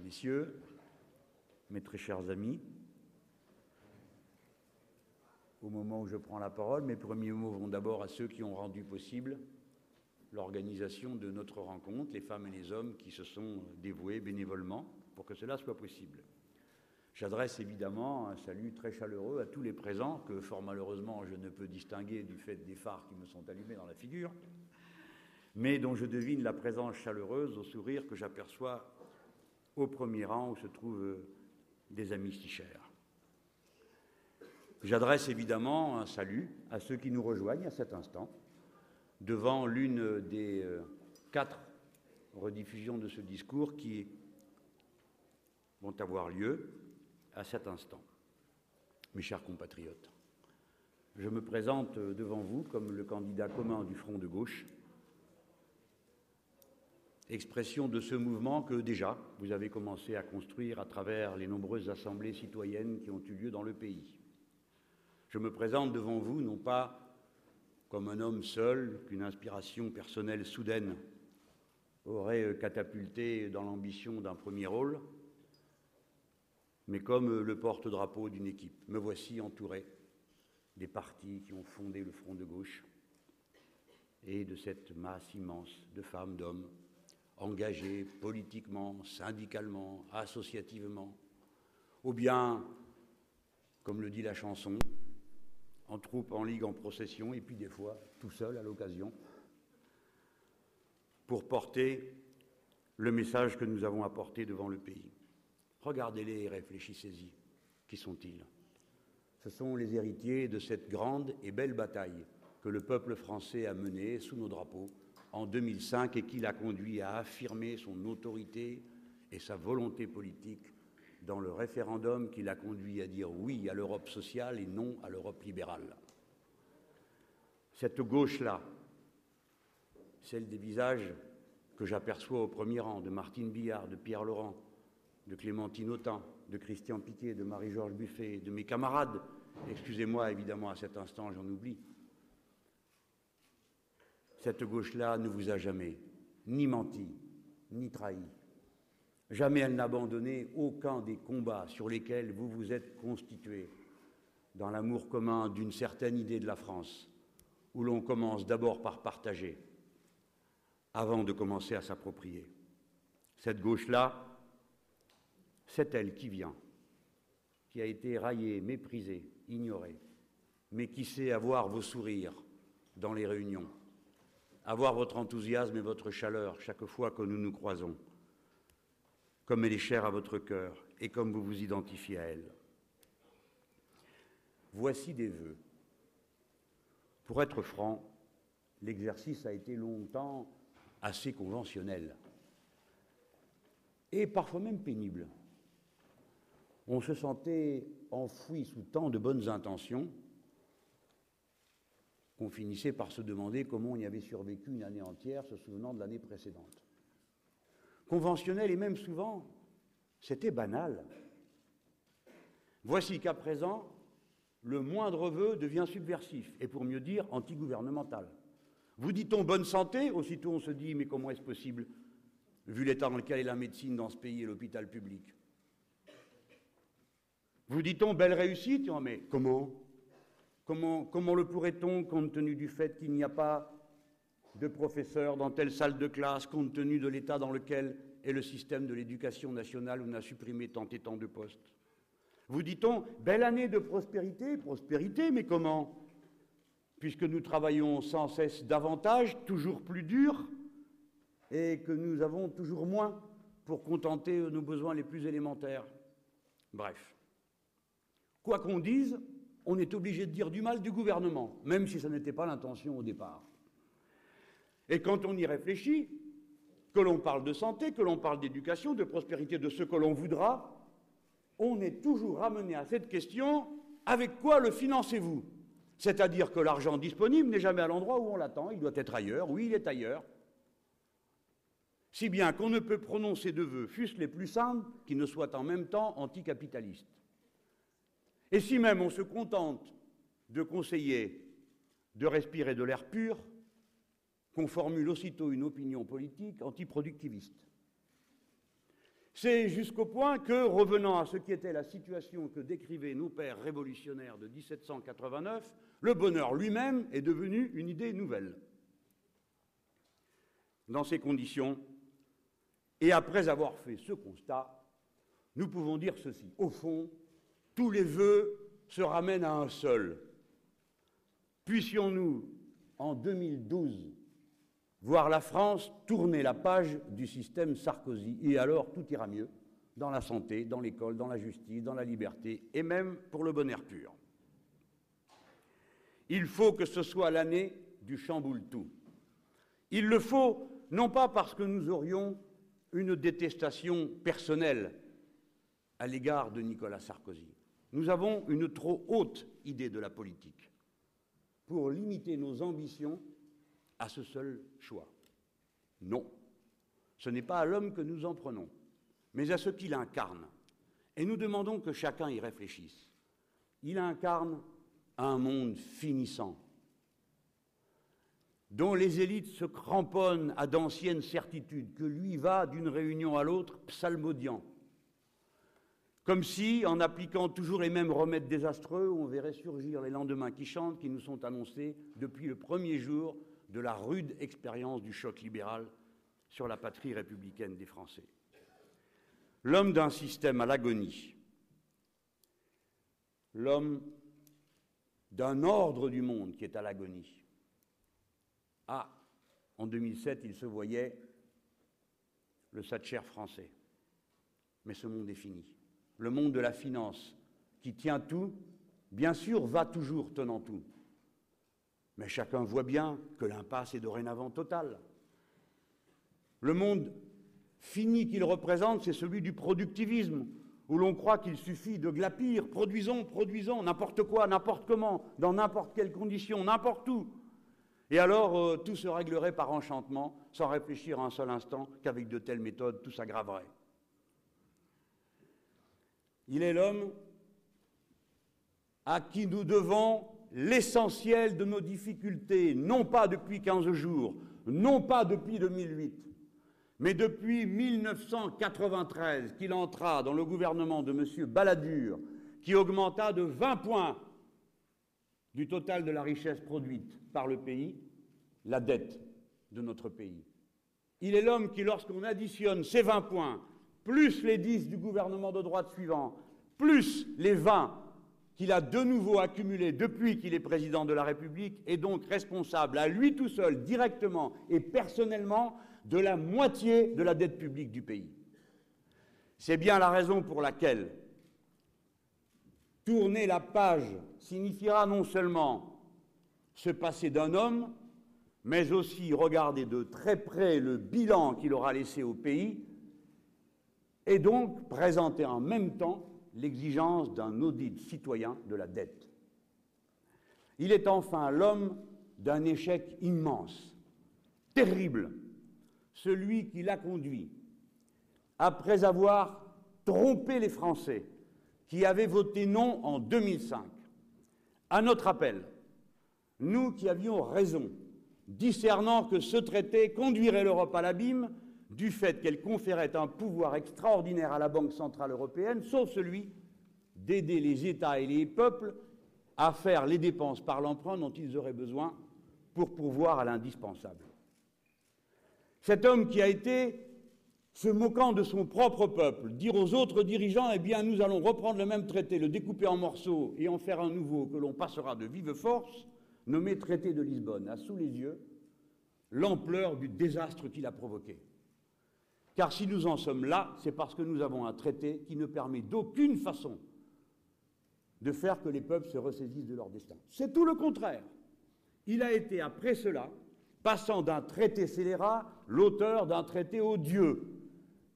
Messieurs, mes très chers amis, au moment où je prends la parole, mes premiers mots vont d'abord à ceux qui ont rendu possible l'organisation de notre rencontre, les femmes et les hommes qui se sont dévoués bénévolement pour que cela soit possible. J'adresse évidemment un salut très chaleureux à tous les présents, que fort malheureusement je ne peux distinguer du fait des phares qui me sont allumés dans la figure, mais dont je devine la présence chaleureuse au sourire que j'aperçois au premier rang où se trouvent des amis si chers. J'adresse évidemment un salut à ceux qui nous rejoignent à cet instant, devant l'une des euh, quatre rediffusions de ce discours qui vont avoir lieu à cet instant. Mes chers compatriotes, je me présente devant vous comme le candidat commun du Front de gauche, expression de ce mouvement que déjà vous avez commencé à construire à travers les nombreuses assemblées citoyennes qui ont eu lieu dans le pays. Je me présente devant vous non pas comme un homme seul qu'une inspiration personnelle soudaine aurait catapulté dans l'ambition d'un premier rôle, mais comme le porte-drapeau d'une équipe. Me voici entouré des partis qui ont fondé le Front de gauche et de cette masse immense de femmes, d'hommes, engagés politiquement, syndicalement, associativement, ou bien, comme le dit la chanson, en troupe, en ligue, en procession, et puis des fois tout seul à l'occasion, pour porter le message que nous avons apporté devant le pays. Regardez-les et réfléchissez-y. Qui sont-ils? Ce sont les héritiers de cette grande et belle bataille que le peuple français a menée sous nos drapeaux en 2005 et qui l'a conduit à affirmer son autorité et sa volonté politique dans le référendum qui l'a conduit à dire oui à l'Europe sociale et non à l'Europe libérale. Cette gauche-là, celle des visages que j'aperçois au premier rang de Martine Billard, de Pierre Laurent, de Clémentine Autain, de Christian Piquet, de Marie-Georges Buffet, de mes camarades, excusez-moi évidemment à cet instant, j'en oublie. Cette gauche-là ne vous a jamais ni menti, ni trahi. Jamais elle n'a abandonné aucun des combats sur lesquels vous vous êtes constitués dans l'amour commun d'une certaine idée de la France, où l'on commence d'abord par partager, avant de commencer à s'approprier. Cette gauche-là, c'est elle qui vient, qui a été raillée, méprisée, ignorée, mais qui sait avoir vos sourires dans les réunions, avoir votre enthousiasme et votre chaleur chaque fois que nous nous croisons comme elle est chère à votre cœur et comme vous vous identifiez à elle. Voici des vœux. Pour être franc, l'exercice a été longtemps assez conventionnel et parfois même pénible. On se sentait enfoui sous tant de bonnes intentions qu'on finissait par se demander comment on y avait survécu une année entière, se souvenant de l'année précédente. Conventionnel et même souvent, c'était banal. Voici qu'à présent, le moindre vœu devient subversif, et pour mieux dire, antigouvernemental. Vous dit-on bonne santé, aussitôt on se dit mais comment est-ce possible, vu l'état dans lequel est la médecine dans ce pays et l'hôpital public? Vous dit-on belle réussite? Mais comment? Comment, le pourrait-on compte tenu du fait qu'il n'y a pas de professeurs dans telle salle de classe, compte tenu de l'état dans lequel est le système de l'éducation nationale où on a supprimé tant et tant de postes? Vous dit-on, belle année de prospérité, prospérité, mais comment? Puisque nous travaillons sans cesse davantage, toujours plus dur, et que nous avons toujours moins pour contenter nos besoins les plus élémentaires. Bref. Quoi qu'on dise, on est obligé de dire du mal du gouvernement, même si ce n'était pas l'intention au départ. Et quand on y réfléchit, que l'on parle de santé, que l'on parle d'éducation, de prospérité, de ce que l'on voudra, on est toujours ramené à cette question avec quoi le financez-vous? C'est-à-dire que l'argent disponible n'est jamais à l'endroit où on l'attend, il doit être ailleurs, oui, il est ailleurs. Si bien qu'on ne peut prononcer de vœux, fût-ce les plus simples, qui ne soient en même temps anticapitalistes. Et si même on se contente de conseiller de respirer de l'air pur, qu'on formule aussitôt une opinion politique antiproductiviste. C'est jusqu'au point que, revenant à ce qui était la situation que décrivaient nos pères révolutionnaires de 1789, le bonheur lui-même est devenu une idée nouvelle. Dans ces conditions, et après avoir fait ce constat, nous pouvons dire ceci. Au fond, tous les vœux se ramènent à un seul. Puissions-nous, en 2012, voir la France tourner la page du système Sarkozy. Et alors, tout ira mieux dans la santé, dans l'école, dans la justice, dans la liberté, et même pour le bonheur pur. Il faut que ce soit l'année du chamboule-tout. Il le faut non pas parce que nous aurions une détestation personnelle à l'égard de Nicolas Sarkozy. Nous avons une trop haute idée de la politique pour limiter nos ambitions à ce seul choix. Non, ce n'est pas à l'homme que nous en prenons, mais à ce qu'il incarne. Et nous demandons que chacun y réfléchisse. Il incarne un monde finissant, dont les élites se cramponnent à d'anciennes certitudes, que lui va d'une réunion à l'autre psalmodiant, comme si, en appliquant toujours les mêmes remèdes désastreux, on verrait surgir les lendemains qui chantent, qui nous sont annoncés depuis le premier jour de la rude expérience du choc libéral sur la patrie républicaine des Français. L'homme d'un système à l'agonie, l'homme d'un ordre du monde qui est à l'agonie. Ah, en 2007, il se voyait le Satcher français. Mais ce monde est fini. Le monde de la finance, qui tient tout, bien sûr, va toujours tenant tout. Mais chacun voit bien que l'impasse est dorénavant totale. Le monde fini qu'il représente, c'est celui du productivisme, où l'on croit qu'il suffit de glapir, produisons, produisons, n'importe quoi, n'importe comment, dans n'importe quelles conditions, n'importe où. Et alors, euh, tout se réglerait par enchantement, sans réfléchir un seul instant qu'avec de telles méthodes, tout s'aggraverait. Il est l'homme à qui nous devons l'essentiel de nos difficultés, non pas depuis 15 jours, non pas depuis 2008, mais depuis 1993 qu'il entra dans le gouvernement de M. Balladur, qui augmenta de 20 points du total de la richesse produite par le pays, la dette de notre pays. Il est l'homme qui, lorsqu'on additionne ces 20 points, plus les 10 du gouvernement de droite suivant, plus les 20 qu'il a de nouveau accumulé depuis qu'il est président de la République, est donc responsable à lui tout seul, directement et personnellement, de la moitié de la dette publique du pays. C'est bien la raison pour laquelle tourner la page signifiera non seulement se passer d'un homme, mais aussi regarder de très près le bilan qu'il aura laissé au pays, et donc présenter en même temps l'exigence d'un audit citoyen de la dette. Il est enfin l'homme d'un échec immense, terrible, celui qui l'a conduit, après avoir trompé les Français qui avaient voté non en 2005, à notre appel, nous qui avions raison, discernant que ce traité conduirait l'Europe à l'abîme, du fait qu'elle conférait un pouvoir extraordinaire à la Banque centrale européenne, sauf celui d'aider les États et les peuples à faire les dépenses par l'emprunt dont ils auraient besoin pour pourvoir à l'indispensable. Cet homme qui a été, se moquant de son propre peuple, dire aux autres dirigeants, eh bien nous allons reprendre le même traité, le découper en morceaux et en faire un nouveau que l'on passera de vive force, nommé traité de Lisbonne, a sous les yeux l'ampleur du désastre qu'il a provoqué. Car si nous en sommes là, c'est parce que nous avons un traité qui ne permet d'aucune façon de faire que les peuples se ressaisissent de leur destin. C'est tout le contraire. Il a été, après cela, passant d'un traité scélérat, l'auteur d'un traité odieux,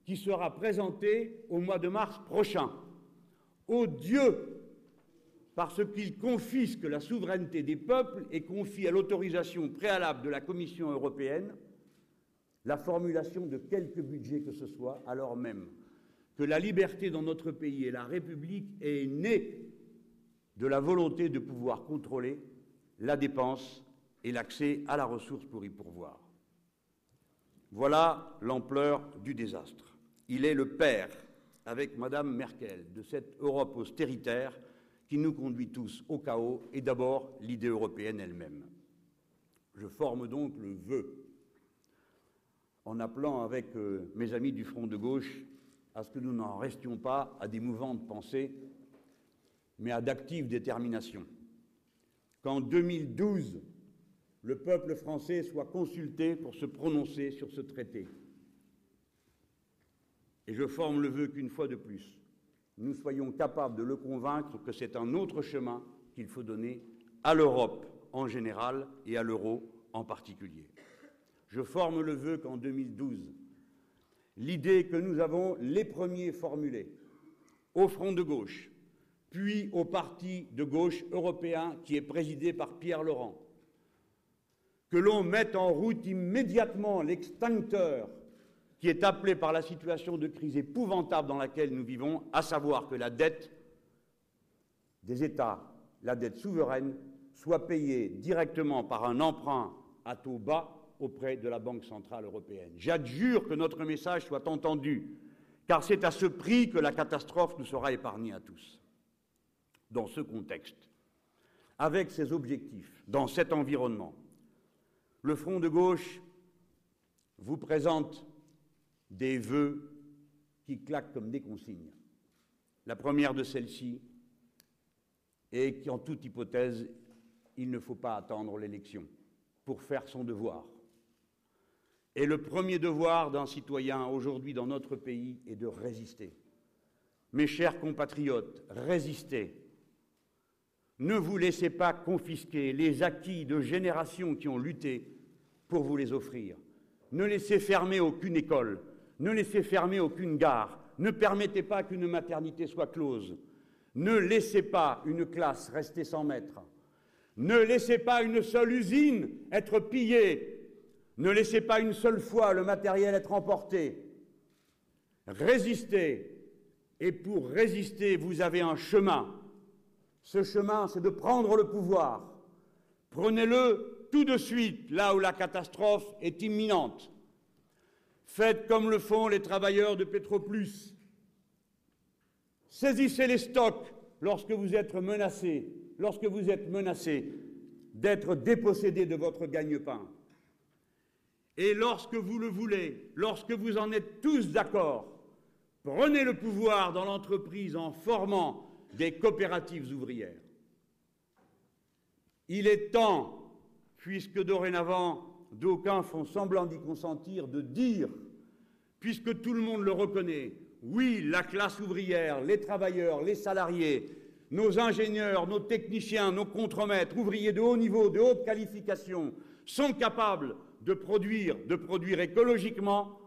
qui sera présenté au mois de mars prochain. Odieux, parce qu'il confisque la souveraineté des peuples et confie à l'autorisation préalable de la Commission européenne la formulation de quelque budget que ce soit, alors même que la liberté dans notre pays et la République est née de la volonté de pouvoir contrôler la dépense et l'accès à la ressource pour y pourvoir. Voilà l'ampleur du désastre. Il est le père, avec Madame Merkel, de cette Europe austéritaire qui nous conduit tous au chaos et d'abord l'idée européenne elle-même. Je forme donc le vœu, en appelant avec euh, mes amis du Front de gauche à ce que nous n'en restions pas à des mouvements de pensée, mais à d'active détermination. Qu'en 2012, le peuple français soit consulté pour se prononcer sur ce traité. Et je forme le vœu qu'une fois de plus, nous soyons capables de le convaincre que c'est un autre chemin qu'il faut donner à l'Europe en général et à l'euro en particulier. Je forme le vœu qu'en 2012, l'idée que nous avons les premiers formulée au Front de gauche, puis au Parti de gauche européen qui est présidé par Pierre Laurent, que l'on mette en route immédiatement l'extincteur qui est appelé par la situation de crise épouvantable dans laquelle nous vivons, à savoir que la dette des États, la dette souveraine, soit payée directement par un emprunt à taux bas auprès de la Banque centrale européenne. J'adjure que notre message soit entendu, car c'est à ce prix que la catastrophe nous sera épargnée à tous. Dans ce contexte, avec ces objectifs, dans cet environnement, le Front de gauche vous présente des vœux qui claquent comme des consignes. La première de celles-ci est qu'en toute hypothèse, il ne faut pas attendre l'élection pour faire son devoir. Et le premier devoir d'un citoyen aujourd'hui dans notre pays est de résister. Mes chers compatriotes, résistez. Ne vous laissez pas confisquer les acquis de générations qui ont lutté pour vous les offrir. Ne laissez fermer aucune école, ne laissez fermer aucune gare, ne permettez pas qu'une maternité soit close, ne laissez pas une classe rester sans maître, ne laissez pas une seule usine être pillée, ne laissez pas une seule fois le matériel être emporté. Résistez, et pour résister, vous avez un chemin. Ce chemin, c'est de prendre le pouvoir. Prenez-le tout de suite, là où la catastrophe est imminente. Faites comme le font les travailleurs de Petroplus. Saisissez les stocks lorsque vous êtes menacés, lorsque vous êtes menacés d'être dépossédés de votre gagne-pain. Et lorsque vous le voulez, lorsque vous en êtes tous d'accord, prenez le pouvoir dans l'entreprise en formant des coopératives ouvrières. Il est temps, puisque dorénavant d'aucuns font semblant d'y consentir, de dire puisque tout le monde le reconnaît. Oui, la classe ouvrière, les travailleurs, les salariés, nos ingénieurs, nos techniciens, nos contremaîtres, ouvriers de haut niveau, de haute qualification, sont capables de produire, de produire écologiquement,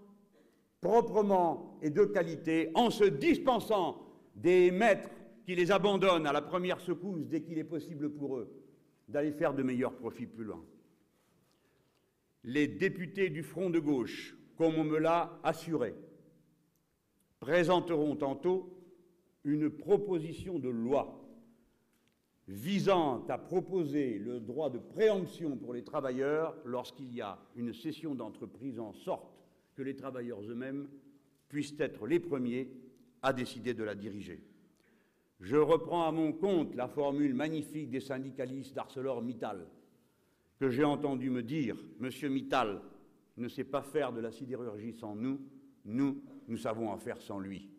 proprement et de qualité, en se dispensant des maîtres qui les abandonnent à la première secousse dès qu'il est possible pour eux d'aller faire de meilleurs profits plus loin. Les députés du Front de gauche comme on me l'a assuré, présenteront tantôt une proposition de loi visant à proposer le droit de préemption pour les travailleurs lorsqu'il y a une cession d'entreprise en sorte que les travailleurs eux-mêmes puissent être les premiers à décider de la diriger. Je reprends à mon compte la formule magnifique des syndicalistes d'ArcelorMittal que j'ai entendu me dire, Monsieur Mittal, ne sait pas faire de la sidérurgie sans nous, nous, nous savons en faire sans lui.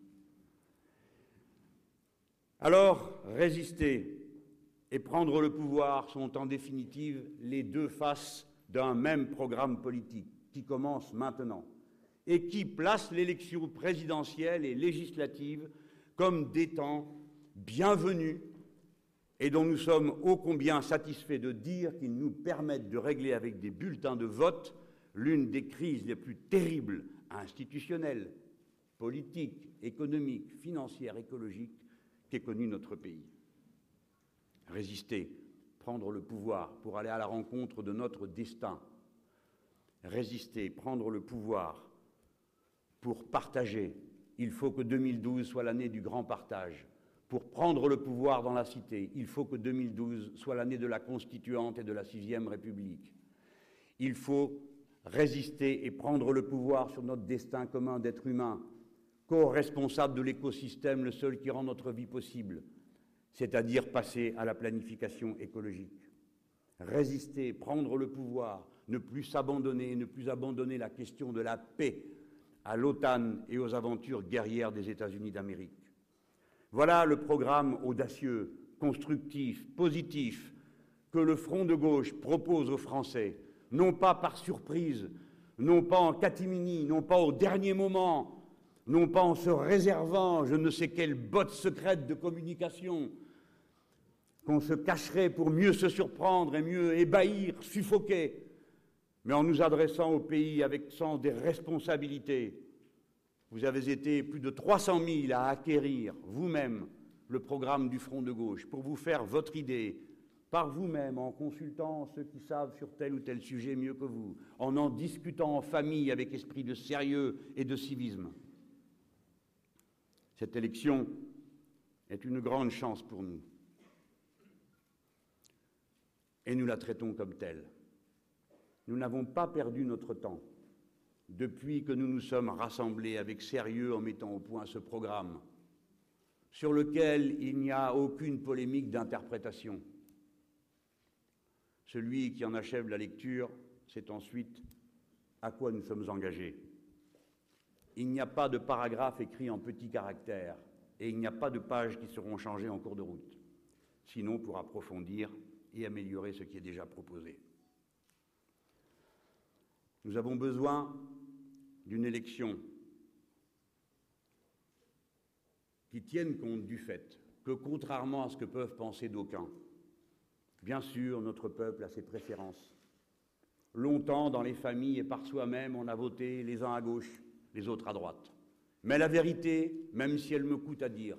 Alors, résister et prendre le pouvoir sont en définitive les deux faces d'un même programme politique qui commence maintenant et qui place l'élection présidentielle et législative comme des temps bienvenus et dont nous sommes ô combien satisfaits de dire qu'ils nous permettent de régler avec des bulletins de vote l'une des crises les plus terribles institutionnelles, politiques, économiques, financières, écologiques qu'ait connu notre pays. Résister, prendre le pouvoir pour aller à la rencontre de notre destin. Résister, prendre le pouvoir pour partager. Il faut que 2012 soit l'année du grand partage. Pour prendre le pouvoir dans la cité, il faut que 2012 soit l'année de la constituante et de la sixième République. Il faut résister et prendre le pouvoir sur notre destin commun d'être humain co-responsable de l'écosystème, le seul qui rend notre vie possible, c'est-à-dire passer à la planification écologique. Résister, prendre le pouvoir, ne plus s'abandonner, ne plus abandonner la question de la paix à l'OTAN et aux aventures guerrières des États-Unis d'Amérique. Voilà le programme audacieux, constructif, positif que le Front de gauche propose aux Français, non pas par surprise, non pas en catimini, non pas au dernier moment, non pas en se réservant je ne sais quelle botte secrète de communication qu'on se cacherait pour mieux se surprendre et mieux ébahir, suffoquer, mais en nous adressant au pays avec sens des responsabilités. Vous avez été plus de 300 000 à acquérir vous-même le programme du Front de gauche pour vous faire votre idée par vous-même, en consultant ceux qui savent sur tel ou tel sujet mieux que vous, en en discutant en famille avec esprit de sérieux et de civisme. Cette élection est une grande chance pour nous. Et nous la traitons comme telle. Nous n'avons pas perdu notre temps depuis que nous nous sommes rassemblés avec sérieux en mettant au point ce programme, sur lequel il n'y a aucune polémique d'interprétation. Celui qui en achève la lecture sait ensuite à quoi nous sommes engagés. Il n'y a pas de paragraphe écrit en petits caractères et il n'y a pas de pages qui seront changées en cours de route, sinon pour approfondir et améliorer ce qui est déjà proposé. Nous avons besoin d'une élection qui tienne compte du fait que, contrairement à ce que peuvent penser d'aucuns, bien sûr, notre peuple a ses préférences. Longtemps, dans les familles et par soi-même, on a voté les uns à gauche, les autres à droite. Mais la vérité, même si elle me coûte à dire,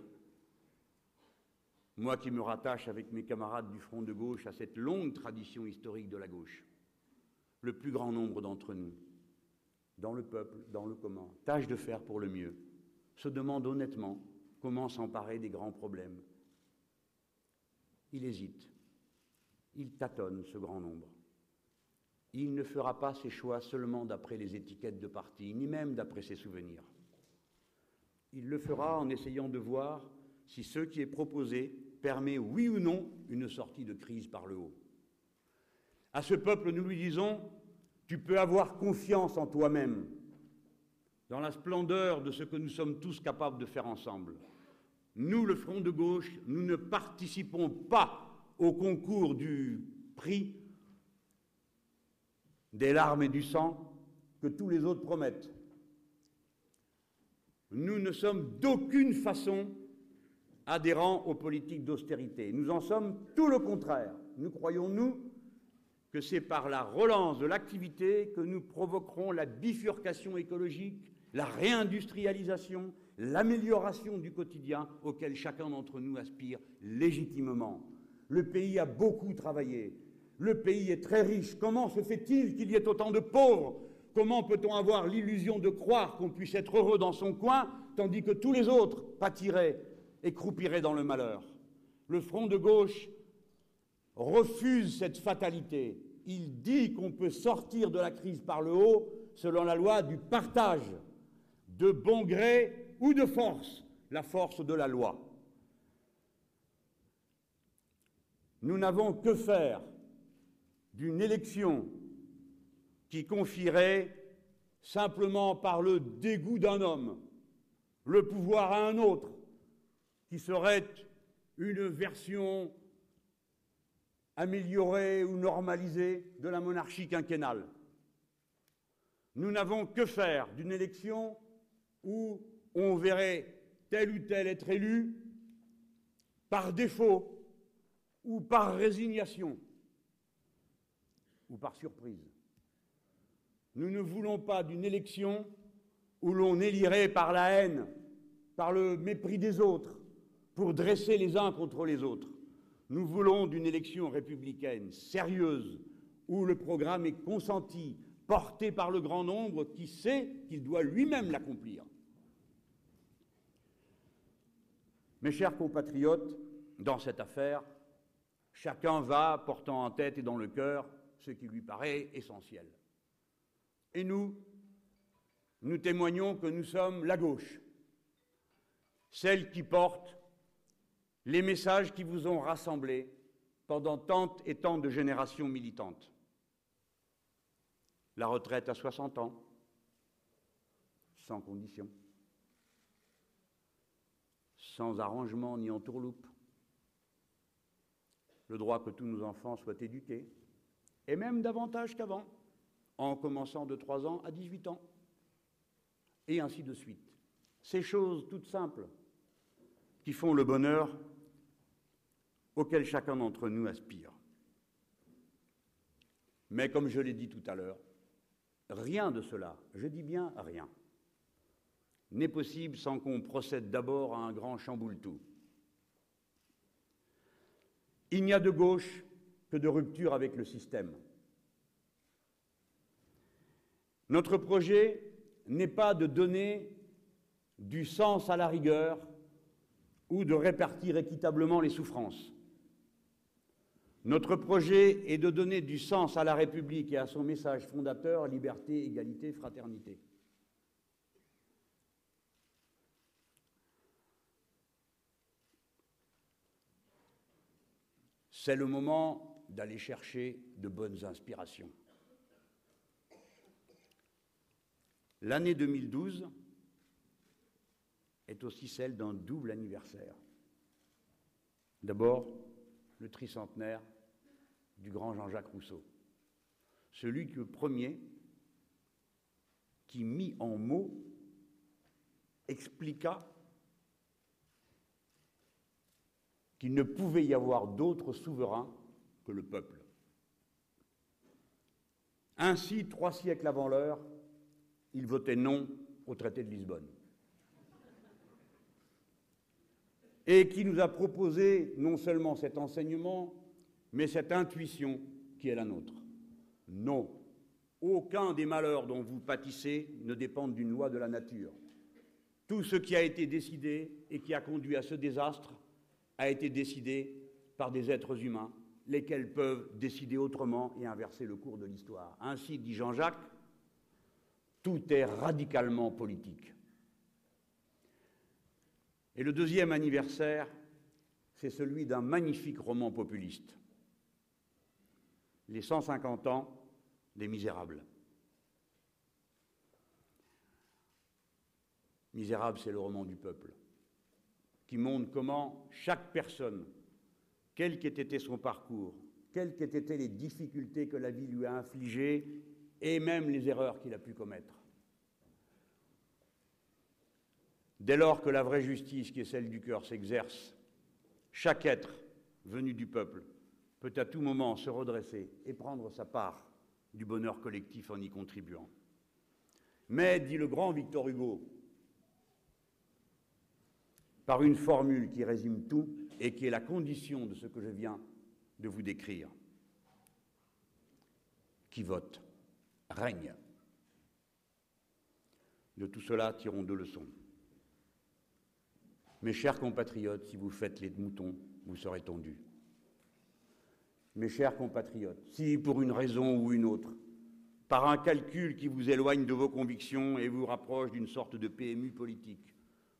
moi qui me rattache avec mes camarades du Front de gauche à cette longue tradition historique de la gauche, le plus grand nombre d'entre nous dans le peuple, dans le commun, tâche de faire pour le mieux, se demande honnêtement comment s'emparer des grands problèmes. Il hésite, il tâtonne ce grand nombre. Il ne fera pas ses choix seulement d'après les étiquettes de parti, ni même d'après ses souvenirs. Il le fera en essayant de voir si ce qui est proposé permet, oui ou non, une sortie de crise par le haut. À ce peuple, nous lui disons, tu peux avoir confiance en toi-même, dans la splendeur de ce que nous sommes tous capables de faire ensemble. Nous, le Front de gauche, nous ne participons pas au concours du prix des larmes et du sang que tous les autres promettent. Nous ne sommes d'aucune façon adhérents aux politiques d'austérité. Nous en sommes tout le contraire. Nous croyons, nous, que c'est par la relance de l'activité que nous provoquerons la bifurcation écologique, la réindustrialisation, l'amélioration du quotidien auquel chacun d'entre nous aspire légitimement. Le pays a beaucoup travaillé. Le pays est très riche. Comment se fait-il qu'il y ait autant de pauvres? Comment peut-on avoir l'illusion de croire qu'on puisse être heureux dans son coin tandis que tous les autres pâtiraient et croupiraient dans le malheur Le front de gauche refuse cette fatalité. Il dit qu'on peut sortir de la crise par le haut selon la loi du partage, de bon gré ou de force, la force de la loi. Nous n'avons que faire d'une élection qui confierait simplement par le dégoût d'un homme le pouvoir à un autre, qui serait une version améliorée ou normalisée de la monarchie quinquennale. Nous n'avons que faire d'une élection où on verrait tel ou tel être élu par défaut ou par résignation ou par surprise. Nous ne voulons pas d'une élection où l'on élirait par la haine, par le mépris des autres, pour dresser les uns contre les autres. Nous voulons d'une élection républicaine sérieuse, où le programme est consenti, porté par le grand nombre qui sait qu'il doit lui-même l'accomplir. Mes chers compatriotes, dans cette affaire, chacun va portant en tête et dans le cœur ce qui lui paraît essentiel. Et nous, nous témoignons que nous sommes la gauche, celle qui porte les messages qui vous ont rassemblés pendant tant et tant de générations militantes. La retraite à 60 ans, sans condition, sans arrangement ni entourloupe, le droit que tous nos enfants soient éduqués, et même davantage qu'avant, en commençant de 3 ans à 18 ans, et ainsi de suite. Ces choses toutes simples qui font le bonheur auquel chacun d'entre nous aspire. Mais comme je l'ai dit tout à l'heure, rien de cela, je dis bien rien, n'est possible sans qu'on procède d'abord à un grand chamboule-tout. Il n'y a de gauche que de rupture avec le système. Notre projet n'est pas de donner du sens à la rigueur ou de répartir équitablement les souffrances. Notre projet est de donner du sens à la République et à son message fondateur liberté, égalité, fraternité. C'est le moment d'aller chercher de bonnes inspirations. L'année 2012 est aussi celle d'un double anniversaire. D'abord, le tricentenaire du grand Jean-Jacques Rousseau, celui que premier qui, mis en mots, expliqua qu'il ne pouvait y avoir d'autre souverain que le peuple. Ainsi, trois siècles avant l'heure, il votait non au traité de Lisbonne. Et qui nous a proposé non seulement cet enseignement, mais cette intuition qui est la nôtre. Non, aucun des malheurs dont vous pâtissez ne dépendent d'une loi de la nature. Tout ce qui a été décidé et qui a conduit à ce désastre a été décidé par des êtres humains, lesquels peuvent décider autrement et inverser le cours de l'histoire. Ainsi dit Jean-Jacques, tout est radicalement politique. Et le deuxième anniversaire, c'est celui d'un magnifique roman populiste, Les 150 ans des Misérables. Misérable, c'est le roman du peuple, qui montre comment chaque personne, quel qu'ait été son parcours, quelles qu'aient été les difficultés que la vie lui a infligées, et même les erreurs qu'il a pu commettre. Dès lors que la vraie justice, qui est celle du cœur, s'exerce, chaque être venu du peuple peut à tout moment se redresser et prendre sa part du bonheur collectif en y contribuant. Mais, dit le grand Victor Hugo, par une formule qui résume tout et qui est la condition de ce que je viens de vous décrire, qui vote règne. De tout cela, tirons deux leçons. Mes chers compatriotes, si vous faites les moutons, vous serez tondus. Mes chers compatriotes, si pour une raison ou une autre, par un calcul qui vous éloigne de vos convictions et vous rapproche d'une sorte de PMU politique,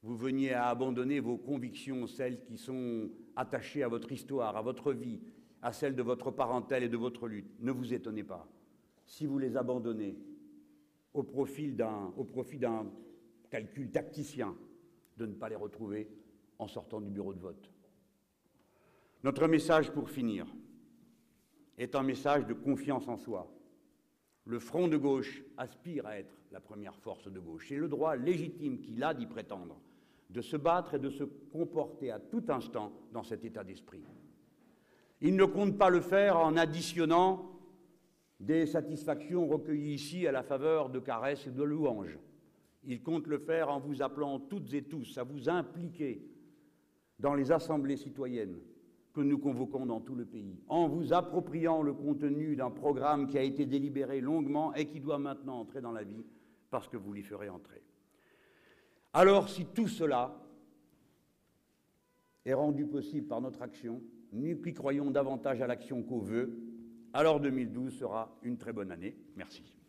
vous veniez à abandonner vos convictions, celles qui sont attachées à votre histoire, à votre vie, à celle de votre parentèle et de votre lutte, ne vous étonnez pas si vous les abandonnez au, profit d'un calcul tacticien de ne pas les retrouver en sortant du bureau de vote. Notre message pour finir est un message de confiance en soi. Le front de gauche aspire à être la première force de gauche. C'est le droit légitime qu'il a d'y prétendre, de se battre et de se comporter à tout instant dans cet état d'esprit. Il ne compte pas le faire en additionnant des satisfactions recueillies ici à la faveur de caresses et de louanges. Il compte le faire en vous appelant toutes et tous à vous impliquer dans les assemblées citoyennes que nous convoquons dans tout le pays, en vous appropriant le contenu d'un programme qui a été délibéré longuement et qui doit maintenant entrer dans la vie parce que vous l'y ferez entrer. Alors si tout cela est rendu possible par notre action, nous qui croyons davantage à l'action qu'au vœu, alors 2012 sera une très bonne année. Merci.